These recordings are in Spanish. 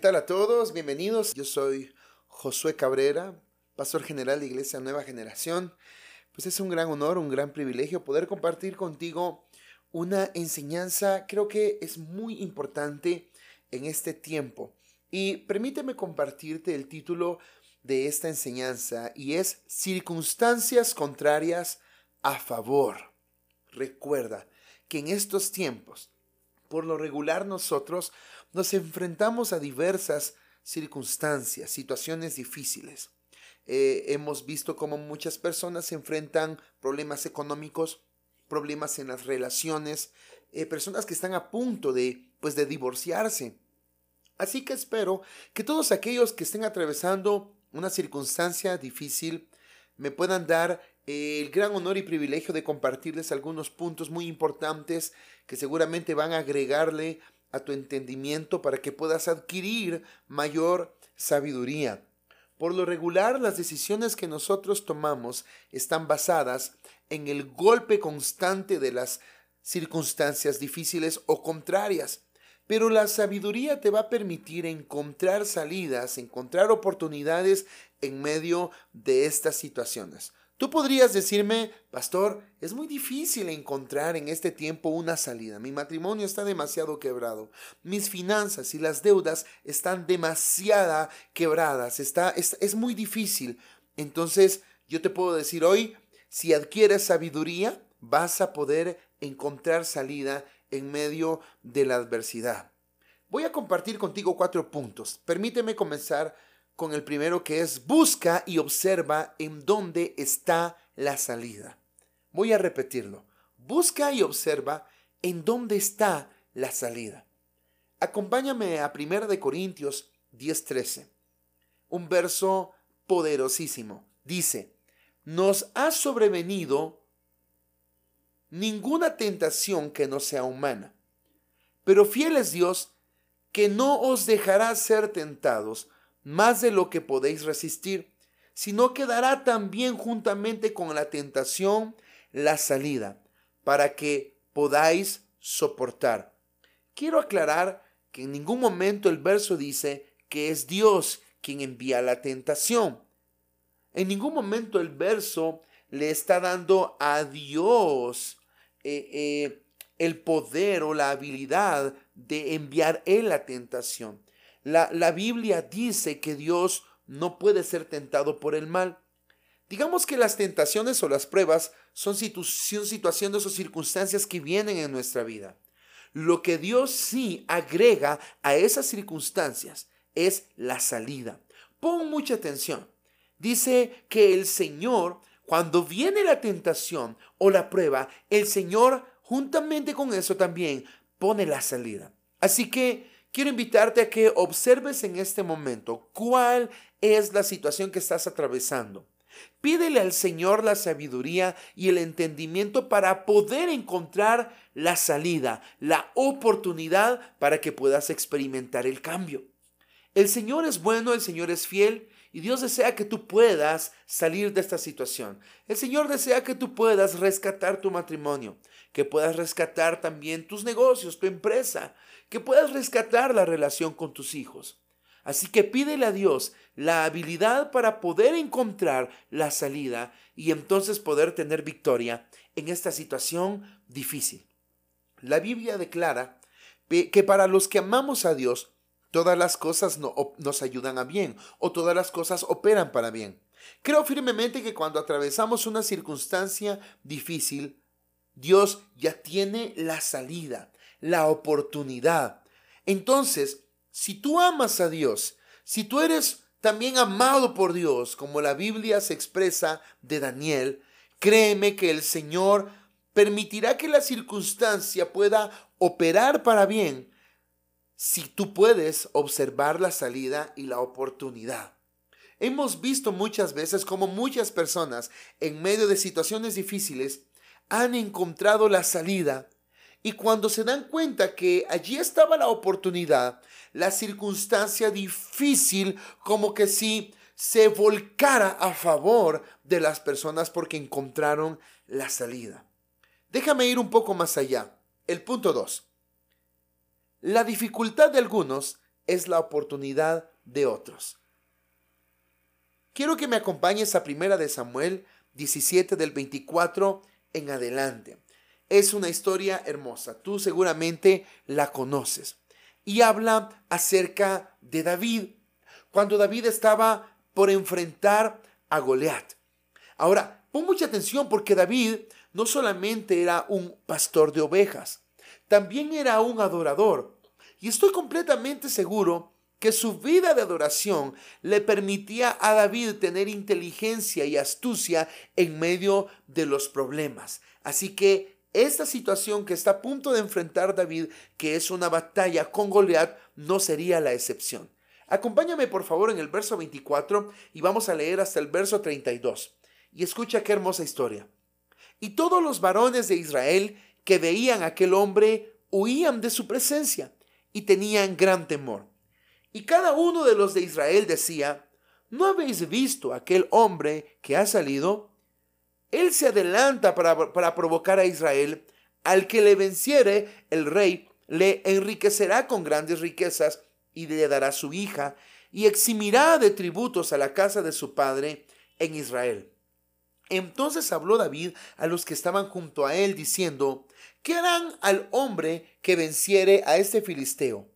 tal a todos? Bienvenidos. Yo soy Josué Cabrera, pastor general de Iglesia Nueva Generación. Pues es un gran honor, un gran privilegio poder compartir contigo una enseñanza, creo que es muy importante en este tiempo. Y permíteme compartirte el título de esta enseñanza y es Circunstancias contrarias a favor. Recuerda que en estos tiempos, por lo regular nosotros nos enfrentamos a diversas circunstancias, situaciones difíciles. Eh, hemos visto cómo muchas personas se enfrentan problemas económicos, problemas en las relaciones, eh, personas que están a punto de, pues, de divorciarse. Así que espero que todos aquellos que estén atravesando una circunstancia difícil me puedan dar eh, el gran honor y privilegio de compartirles algunos puntos muy importantes que seguramente van a agregarle a tu entendimiento para que puedas adquirir mayor sabiduría. Por lo regular, las decisiones que nosotros tomamos están basadas en el golpe constante de las circunstancias difíciles o contrarias. Pero la sabiduría te va a permitir encontrar salidas, encontrar oportunidades en medio de estas situaciones. Tú podrías decirme, pastor, es muy difícil encontrar en este tiempo una salida. Mi matrimonio está demasiado quebrado. Mis finanzas y las deudas están demasiado quebradas. Está, es, es muy difícil. Entonces, yo te puedo decir hoy, si adquieres sabiduría, vas a poder encontrar salida en medio de la adversidad. Voy a compartir contigo cuatro puntos. Permíteme comenzar con el primero que es busca y observa en dónde está la salida. Voy a repetirlo. Busca y observa en dónde está la salida. Acompáñame a 1 de Corintios 10:13. Un verso poderosísimo. Dice, nos ha sobrevenido ninguna tentación que no sea humana, pero fiel es Dios que no os dejará ser tentados más de lo que podéis resistir, sino que dará también juntamente con la tentación la salida, para que podáis soportar. Quiero aclarar que en ningún momento el verso dice que es Dios quien envía la tentación. En ningún momento el verso le está dando a Dios eh, eh, el poder o la habilidad de enviar él la tentación. La, Biblia dice que Dios no puede ser tentado por el mal. Digamos que las tentaciones o las pruebas son, son situaciones o circunstancias que vienen en nuestra vida. Lo que Dios sí agrega a esas circunstancias es la salida. Pon mucha atención. Dice que el Señor, cuando viene la tentación o la prueba, el Señor juntamente con eso también pone la salida. Así que quiero invitarte a que observes en este momento cuál es la situación que estás atravesando. Pídele al Señor la sabiduría y el entendimiento para poder encontrar la salida, la oportunidad para que puedas experimentar el cambio. El Señor es bueno, el Señor es fiel y Dios desea que tú puedas salir de esta situación. El Señor desea que tú puedas rescatar tu matrimonio, que puedas rescatar también tus negocios, tu empresa, que puedas rescatar la relación con tus hijos. Así que pídele a Dios la habilidad para poder encontrar la salida y entonces poder tener victoria en esta situación difícil. La Biblia declara que para los que amamos a Dios, todas las cosas nos ayudan a bien o todas las cosas operan para bien. Creo firmemente que cuando atravesamos una circunstancia difícil, Dios ya tiene la salida, la oportunidad. Entonces, si tú amas a Dios, si tú eres también amado por Dios, como la Biblia se expresa de Daniel, créeme que el Señor permitirá que la circunstancia pueda operar para bien si tú puedes observar la salida y la oportunidad. Hemos visto muchas veces como muchas personas en medio de situaciones difíciles han encontrado la salida y cuando se dan cuenta que allí estaba la oportunidad, la circunstancia difícil como que si se volcara a favor de las personas porque encontraron la salida. Déjame ir un poco más allá. El punto 2. La dificultad de algunos es la oportunidad de otros. Quiero que me acompañes a Primera de Samuel 17 del 24 en adelante. Es una historia hermosa, tú seguramente la conoces. Y habla acerca de David, cuando David estaba por enfrentar a Goliat. Ahora, pon mucha atención porque David no solamente era un pastor de ovejas, también era un adorador. Y estoy completamente seguro que su vida de adoración le permitía a David tener inteligencia y astucia en medio de los problemas. Así que esta situación que está a punto de enfrentar David, que es una batalla con Goliat, no sería la excepción. Acompáñame por favor en el verso 24 y vamos a leer hasta el verso 32. Y escucha qué hermosa historia. Y todos los varones de Israel que veían a aquel hombre huían de su presencia y tenían gran temor. Y cada uno de los de Israel decía, ¿no habéis visto aquel hombre que ha salido? Él se adelanta para, para provocar a Israel. Al que le venciere, el rey le enriquecerá con grandes riquezas y le dará su hija y eximirá de tributos a la casa de su padre en Israel. Entonces habló David a los que estaban junto a él, diciendo, ¿qué harán al hombre que venciere a este filisteo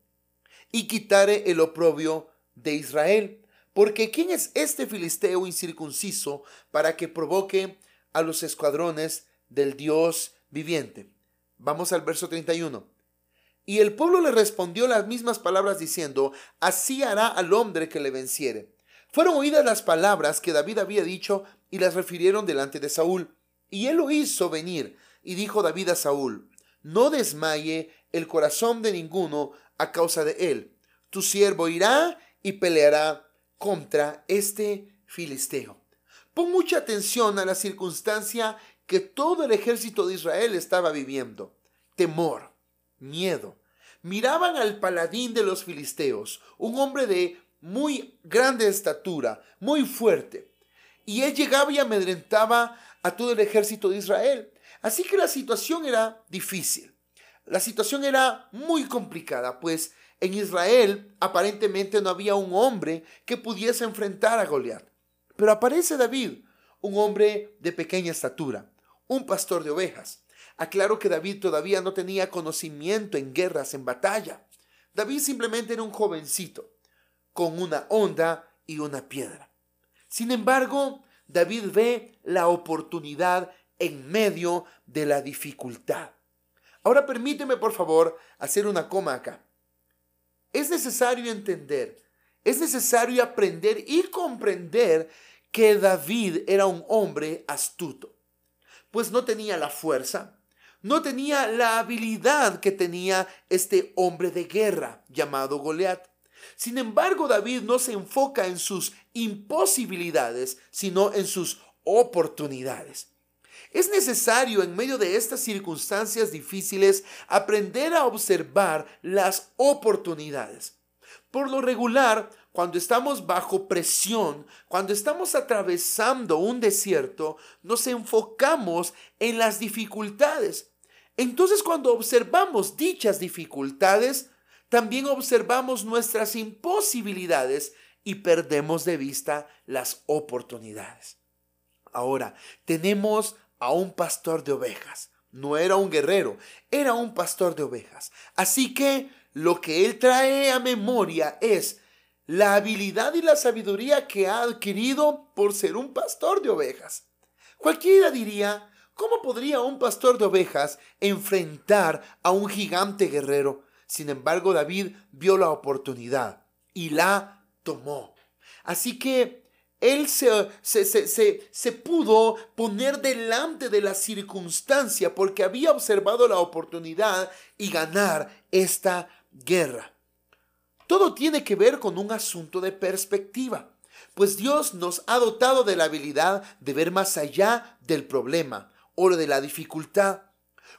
y quitare el oprobio de Israel? Porque ¿quién es este filisteo incircunciso para que provoque a los escuadrones del Dios viviente? Vamos al verso 31. Y el pueblo le respondió las mismas palabras diciendo, así hará al hombre que le venciere. Fueron oídas las palabras que David había dicho y las refirieron delante de Saúl. Y él lo hizo venir, y dijo David a Saúl, no desmaye el corazón de ninguno a causa de él. Tu siervo irá y peleará contra este filisteo. Pon mucha atención a la circunstancia que todo el ejército de Israel estaba viviendo. Temor, miedo. Miraban al paladín de los filisteos, un hombre de muy grande estatura, muy fuerte y él llegaba y amedrentaba a todo el ejército de Israel. Así que la situación era difícil. La situación era muy complicada, pues en Israel aparentemente no había un hombre que pudiese enfrentar a Goliat. Pero aparece David, un hombre de pequeña estatura, un pastor de ovejas. Aclaro que David todavía no tenía conocimiento en guerras, en batalla. David simplemente era un jovencito, con una onda y una piedra. Sin embargo, David ve la oportunidad en medio de la dificultad. Ahora permíteme, por favor, hacer una coma acá. Es necesario entender, es necesario aprender y comprender que David era un hombre astuto, pues no tenía la fuerza, no tenía la habilidad que tenía este hombre de guerra llamado Goliat. Sin embargo, David no se enfoca en sus imposibilidades, sino en sus oportunidades. Es necesario en medio de estas circunstancias difíciles aprender a observar las oportunidades. Por lo regular, cuando estamos bajo presión, cuando estamos atravesando un desierto, nos enfocamos en las dificultades. Entonces cuando observamos dichas dificultades, también observamos nuestras imposibilidades y perdemos de vista las oportunidades. Ahora, tenemos a un pastor de ovejas. No era un guerrero, era un pastor de ovejas. Así que lo que él trae a memoria es la habilidad y la sabiduría que ha adquirido por ser un pastor de ovejas. Cualquiera diría, ¿cómo podría un pastor de ovejas enfrentar a un gigante guerrero? Sin embargo, David vio la oportunidad y la tomó. Así que él se, se, pudo poner delante de la circunstancia porque había observado la oportunidad y ganar esta guerra. Todo tiene que ver con un asunto de perspectiva, pues Dios nos ha dotado de la habilidad de ver más allá del problema o de la dificultad.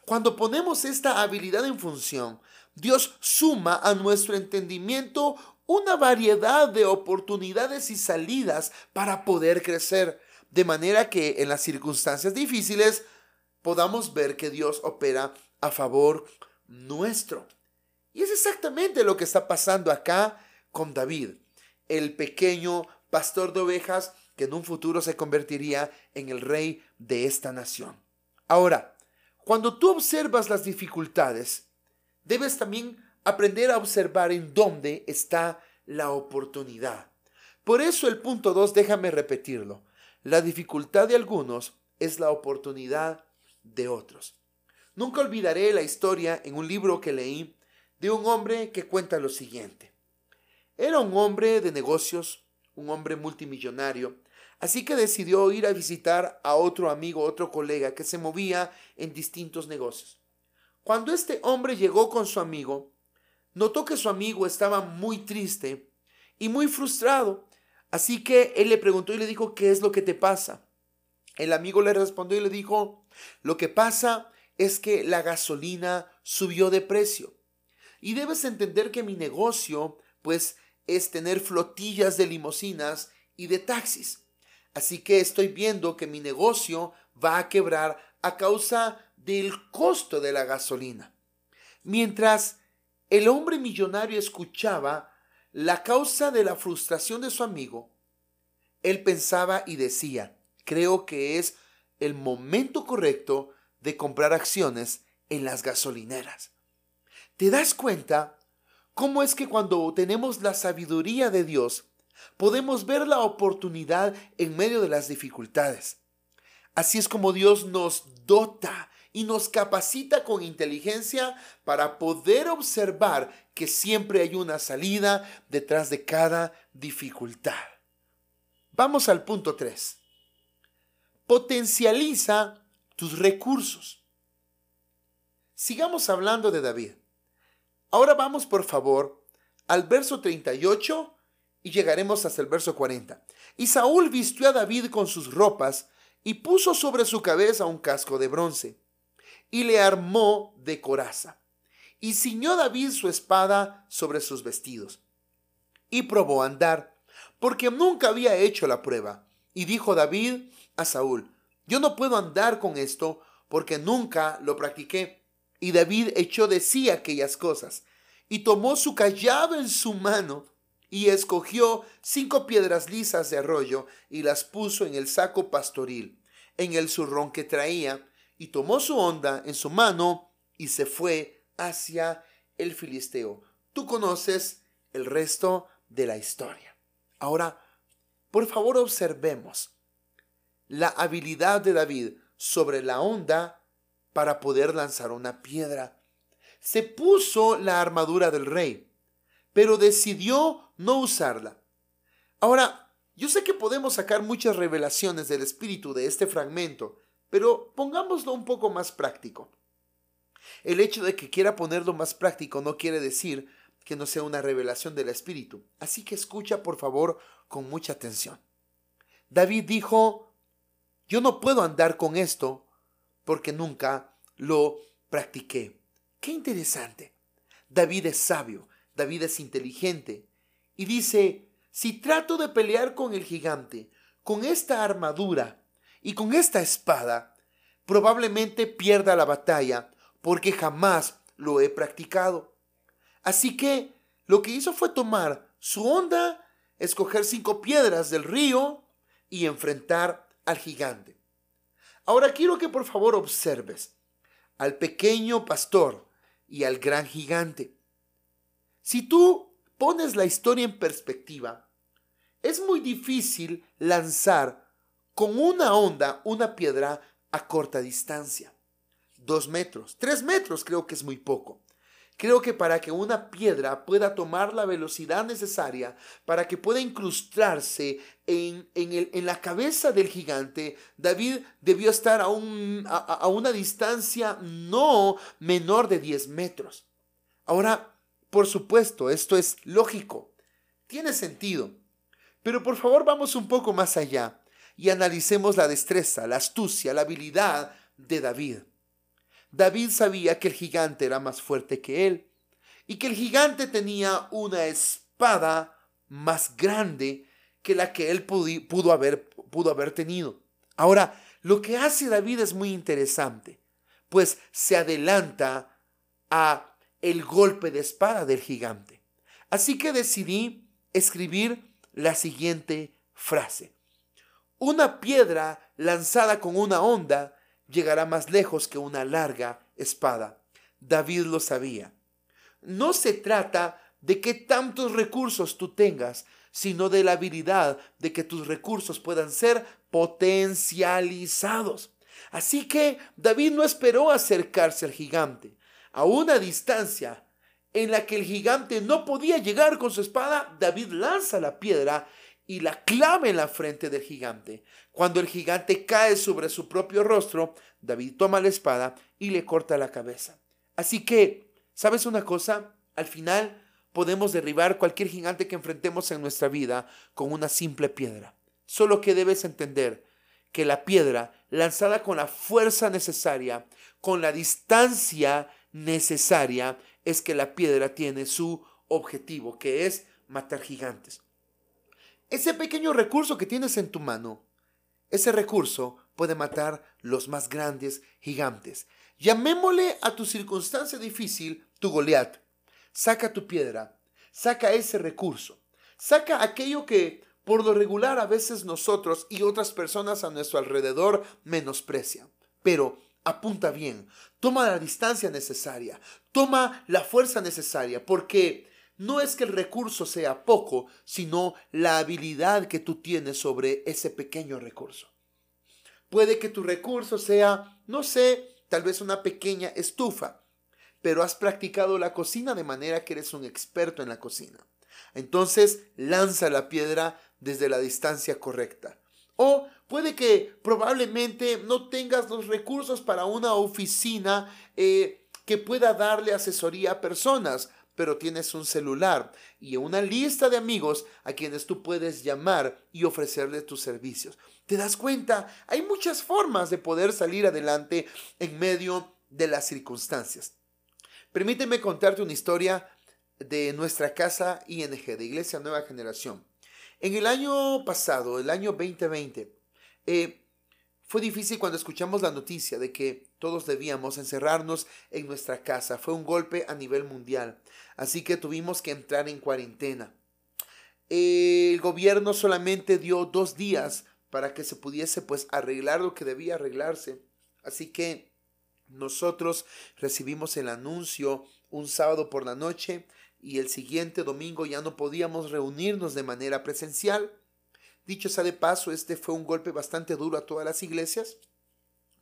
Cuando ponemos esta habilidad en función, Dios suma a nuestro entendimiento una variedad de oportunidades y salidas para poder crecer, de manera que en las circunstancias difíciles podamos ver que Dios opera a favor nuestro. Y es exactamente lo que está pasando acá con David, el pequeño pastor de ovejas que en un futuro se convertiría en el rey de esta nación. Ahora, cuando tú observas las dificultades, debes también aprender a observar en dónde está la oportunidad. Por eso el punto 2, déjame repetirlo. La dificultad de algunos es la oportunidad de otros. Nunca olvidaré la historia en un libro que leí de un hombre que cuenta lo siguiente. Era un hombre de negocios, un hombre multimillonario, así que decidió ir a visitar a otro amigo, otro colega que se movía en distintos negocios. Cuando este hombre llegó con su amigo, notó que su amigo estaba muy triste y muy frustrado, así que él le preguntó y le dijo, ¿qué es lo que te pasa? El amigo le respondió y le dijo, lo que pasa es que la gasolina subió de precio. Y debes entender que mi negocio, pues, es tener flotillas de limosinas y de taxis. Así que estoy viendo que mi negocio va a quebrar a causa del costo de la gasolina. Mientras el hombre millonario escuchaba la causa de la frustración de su amigo, él pensaba y decía, creo que es el momento correcto de comprar acciones en las gasolineras. ¿Te das cuenta cómo es que cuando tenemos la sabiduría de Dios, podemos ver la oportunidad en medio de las dificultades? Así es como Dios nos dota y nos capacita con inteligencia para poder observar que siempre hay una salida detrás de cada dificultad. Vamos al punto 3. Potencializa tus recursos. Sigamos hablando de David. Ahora vamos, por favor, al verso 38 y llegaremos hasta el verso 40. Y Saúl vistió a David con sus ropas y puso sobre su cabeza un casco de bronce y le armó de coraza. Y ciñó David su espada sobre sus vestidos. Y probó a andar, porque nunca había hecho la prueba. Y dijo David a Saúl, yo no puedo andar con esto porque nunca lo practiqué. Y David echó de sí aquellas cosas, y tomó su callado en su mano, y escogió cinco piedras lisas de arroyo, y las puso en el saco pastoril, en el zurrón que traía, y tomó su onda en su mano, y se fue hacia el filisteo. Tú conoces el resto de la historia. Ahora, por favor, observemos la habilidad de David sobre la onda para poder lanzar una piedra. Se puso la armadura del rey, pero decidió no usarla. Ahora, yo sé que podemos sacar muchas revelaciones del espíritu de este fragmento, pero pongámoslo un poco más práctico. El hecho de que quiera ponerlo más práctico no quiere decir que no sea una revelación del espíritu. Así que escucha por favor con mucha atención. David dijo, yo no puedo andar con esto porque nunca lo practiqué. Qué interesante. David es sabio, David es inteligente y dice, si trato de pelear con el gigante, con esta armadura y con esta espada, probablemente pierda la batalla porque jamás lo he practicado. Así que lo que hizo fue tomar su onda, escoger cinco piedras del río y enfrentar al gigante. Ahora quiero que por favor observes al pequeño pastor y al gran gigante. Si tú pones la historia en perspectiva, es muy difícil lanzar con una onda una piedra a corta distancia. Dos metros, tres metros creo que es muy poco. Creo que para que una piedra pueda tomar la velocidad necesaria, para que pueda incrustarse en, la cabeza del gigante, David debió estar a, a una distancia no menor de 10 metros. Ahora, por supuesto, esto es lógico, tiene sentido. Pero por favor vamos un poco más allá y analicemos la destreza, la astucia, la habilidad de David. David sabía que el gigante era más fuerte que él y que el gigante tenía una espada más grande que la que él pudo, haber, pudo haber tenido. Ahora, lo que hace David es muy interesante, pues se adelanta a el golpe de espada del gigante. Así que decidí escribir la siguiente frase. Una piedra lanzada con una onda llegará más lejos que una larga espada. David lo sabía. No se trata de que tantos recursos tú tengas, sino de la habilidad de que tus recursos puedan ser potencializados. Así que David no esperó acercarse al gigante. A una distancia en la que el gigante no podía llegar con su espada, David lanza la piedra y la clava en la frente del gigante. Cuando el gigante cae sobre su propio rostro, David toma la espada y le corta la cabeza. Así que, ¿sabes una cosa? Al final podemos derribar cualquier gigante que enfrentemos en nuestra vida con una simple piedra. Solo que debes entender que la piedra, lanzada con la fuerza necesaria, con la distancia necesaria, es que la piedra tiene su objetivo, que es matar gigantes. Ese pequeño recurso que tienes en tu mano, ese recurso puede matar los más grandes gigantes. Llamémosle a tu circunstancia difícil tu Goliat. Saca tu piedra, saca ese recurso, saca aquello que por lo regular a veces nosotros y otras personas a nuestro alrededor menosprecian. Pero apunta bien, toma la distancia necesaria, toma la fuerza necesaria, porque no es que el recurso sea poco, sino la habilidad que tú tienes sobre ese pequeño recurso. Puede que tu recurso sea, no sé, tal vez una pequeña estufa, pero has practicado la cocina de manera que eres un experto en la cocina. Entonces lanza la piedra desde la distancia correcta. O puede que probablemente no tengas los recursos para una oficina eh, que pueda darle asesoría a personas, pero tienes un celular y una lista de amigos a quienes tú puedes llamar y ofrecerle tus servicios. ¿Te das cuenta? Hay muchas formas de poder salir adelante en medio de las circunstancias. Permíteme contarte una historia de nuestra casa ING, de Iglesia Nueva Generación. En el año pasado, el año 2020, eh, fue difícil cuando escuchamos la noticia de que todos debíamos encerrarnos en nuestra casa. Fue un golpe a nivel mundial. Así que tuvimos que entrar en cuarentena. El gobierno solamente dio dos días para que se pudiese pues arreglar lo que debía arreglarse. Así que nosotros recibimos el anuncio un sábado por la noche y el siguiente domingo ya no podíamos reunirnos de manera presencial. Dicho sea de paso, este fue un golpe bastante duro a todas las iglesias,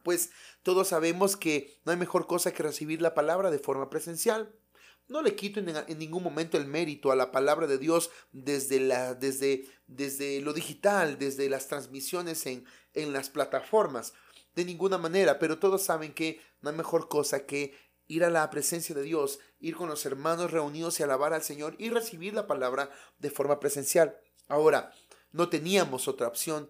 pues todos sabemos que no hay mejor cosa que recibir la palabra de forma presencial. No le quito en, ningún momento el mérito a la palabra de Dios desde, la, desde, desde lo digital, desde las transmisiones en, en las plataformas, de ninguna manera, pero todos saben que no hay mejor cosa que ir a la presencia de Dios, ir con los hermanos reunidos y alabar al Señor y recibir la palabra de forma presencial. Ahora, no teníamos otra opción.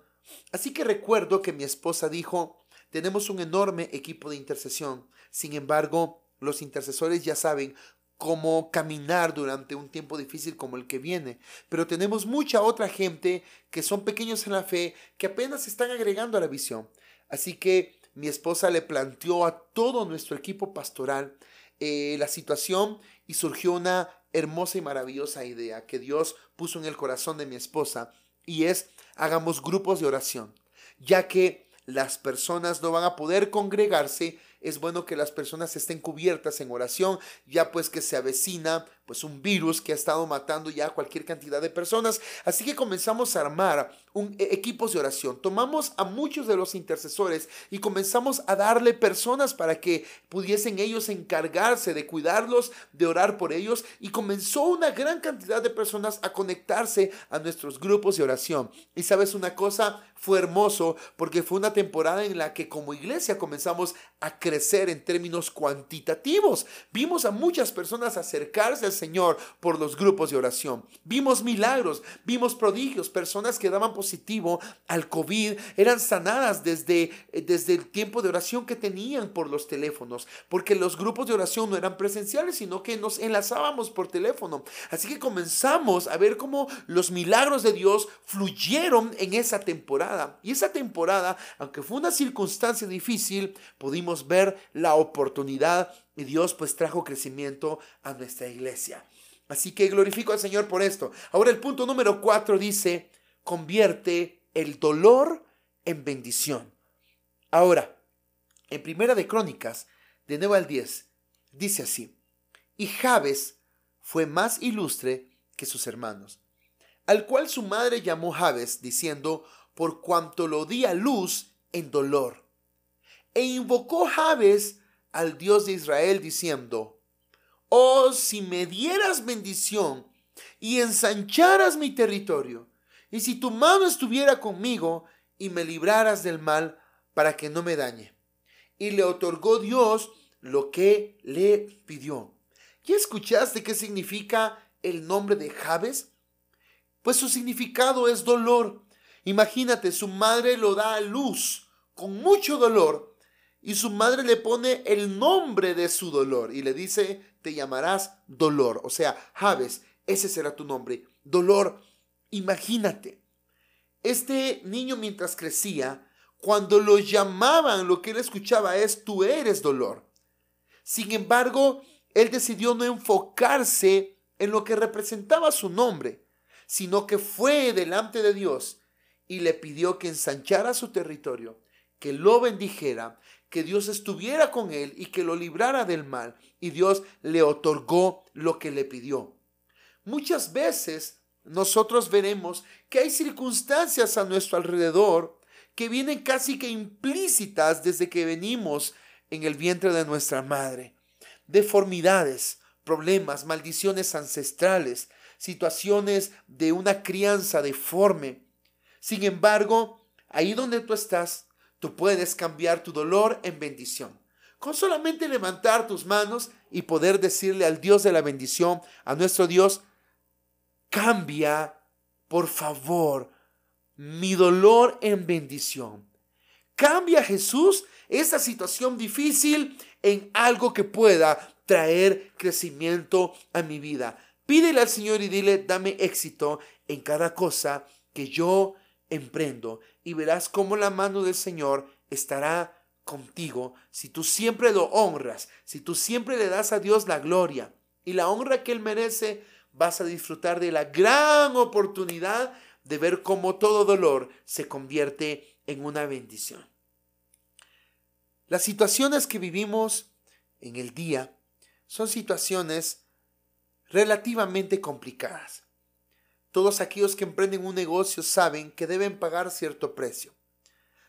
Así que recuerdo que mi esposa dijo, tenemos un enorme equipo de intercesión. Sin embargo, los intercesores ya saben cómo caminar durante un tiempo difícil como el que viene. Pero tenemos mucha otra gente que son pequeños en la fe, que apenas están agregando a la visión. Así que mi esposa le planteó a todo nuestro equipo pastoral eh, la situación y surgió una hermosa y maravillosa idea que Dios puso en el corazón de mi esposa y es hagamos grupos de oración, ya que las personas no van a poder congregarse es bueno que las personas estén cubiertas en oración, ya pues que se avecina pues un virus que ha estado matando ya cualquier cantidad de personas. Así que comenzamos a armar un, e, equipos de oración. Tomamos a muchos de los intercesores y comenzamos a darle personas para que pudiesen ellos encargarse de cuidarlos, de orar por ellos. Y comenzó una gran cantidad de personas a conectarse a nuestros grupos de oración. Y sabes una cosa, fue hermoso porque fue una temporada en la que como iglesia comenzamos a crecer en términos cuantitativos. Vimos a muchas personas acercarse Señor por los grupos de oración. Vimos milagros, vimos prodigios, personas que daban positivo al COVID eran sanadas desde, eh, desde el tiempo de oración que tenían por los teléfonos, porque los grupos de oración no eran presenciales, sino que nos enlazábamos por teléfono. Así que comenzamos a ver cómo los milagros de Dios fluyeron en esa temporada y esa temporada, aunque fue una circunstancia difícil, pudimos ver la oportunidad y Dios pues trajo crecimiento a nuestra iglesia. Así que glorifico al Señor por esto. Ahora el punto número cuatro dice, convierte el dolor en bendición. Ahora, en Primera de Crónicas, de 9 al 10, dice así, y Jabes fue más ilustre que sus hermanos, al cual su madre llamó Jabes, diciendo, por cuanto lo di a luz en dolor. E invocó Jabes al Dios de Israel, diciendo, oh, si me dieras bendición y ensancharas mi territorio, y si tu mano estuviera conmigo y me libraras del mal para que no me dañe. Y le otorgó Dios lo que le pidió. ¿Ya escuchaste qué significa el nombre de Jabes? Pues su significado es dolor. Imagínate, su madre lo da a luz con mucho dolor y su madre le pone el nombre de su dolor y le dice, te llamarás dolor. O sea, Jabes, ese será tu nombre. Dolor Imagínate, este niño mientras crecía, cuando lo llamaban, lo que él escuchaba es, tú eres dolor. Sin embargo, él decidió no enfocarse en lo que representaba su nombre, sino que fue delante de Dios y le pidió que ensanchara su territorio, que lo bendijera, que Dios estuviera con él y que lo librara del mal. Y Dios le otorgó lo que le pidió. Muchas veces nosotros veremos que hay circunstancias a nuestro alrededor que vienen casi que implícitas desde que venimos en el vientre de nuestra madre. Deformidades, problemas, maldiciones ancestrales, situaciones de una crianza deforme. Sin embargo, ahí donde tú estás, tú puedes cambiar tu dolor en bendición. Con solamente levantar tus manos y poder decirle al Dios de la bendición, a nuestro Dios, Cambia, por favor, mi dolor en bendición. Cambia, Jesús, esa situación difícil en algo que pueda traer crecimiento a mi vida. Pídele al Señor y dile, dame éxito en cada cosa que yo emprendo. Y verás cómo la mano del Señor estará contigo si tú siempre lo honras, si tú siempre le das a Dios la gloria y la honra que Él merece vas a disfrutar de la gran oportunidad de ver cómo todo dolor se convierte en una bendición. Las situaciones que vivimos en el día son situaciones relativamente complicadas. Todos aquellos que emprenden un negocio saben que deben pagar cierto precio.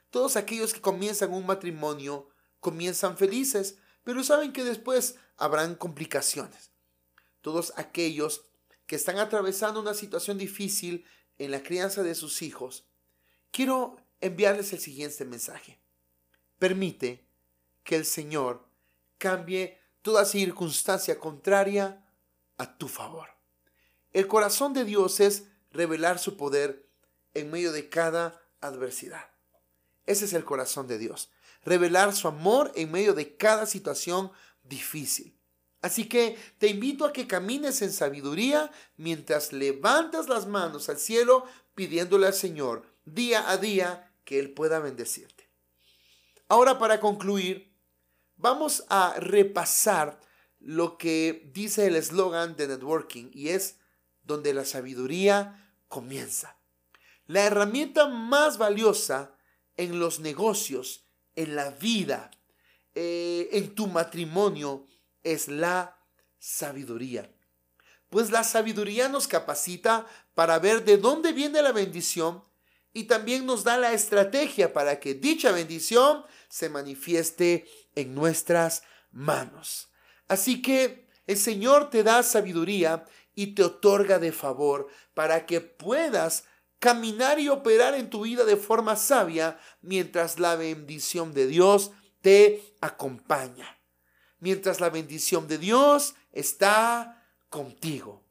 Todos aquellos que comienzan un matrimonio comienzan felices, pero saben que después habrán complicaciones. Todos aquellos que están atravesando una situación difícil en la crianza de sus hijos, quiero enviarles el siguiente mensaje. Permite que el Señor cambie toda circunstancia contraria a tu favor. El corazón de Dios es revelar su poder en medio de cada adversidad. Ese es el corazón de Dios. Revelar su amor en medio de cada situación difícil. Así que te invito a que camines en sabiduría mientras levantas las manos al cielo pidiéndole al Señor día a día que Él pueda bendecirte. Ahora para concluir, vamos a repasar lo que dice el eslogan de networking y es donde la sabiduría comienza. La herramienta más valiosa en los negocios, en la vida, eh, en tu matrimonio, es la sabiduría. Pues la sabiduría nos capacita para ver de dónde viene la bendición y también nos da la estrategia para que dicha bendición se manifieste en nuestras manos. Así que el Señor te da sabiduría y te otorga de favor para que puedas caminar y operar en tu vida de forma sabia mientras la bendición de Dios te acompaña mientras la bendición de Dios está contigo.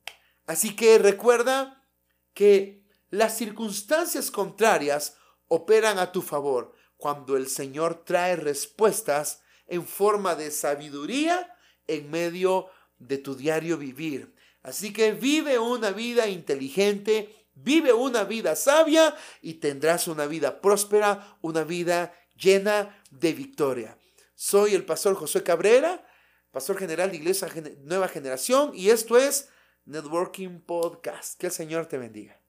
Así que recuerda que las circunstancias contrarias operan a tu favor cuando el Señor trae respuestas en forma de sabiduría en medio de tu diario vivir. Así que vive una vida inteligente, vive una vida sabia y tendrás una vida próspera, una vida llena de victoria. Soy el pastor José Cabrera, pastor general de Iglesia Nueva Generación y esto es Networking Podcast. Que el Señor te bendiga.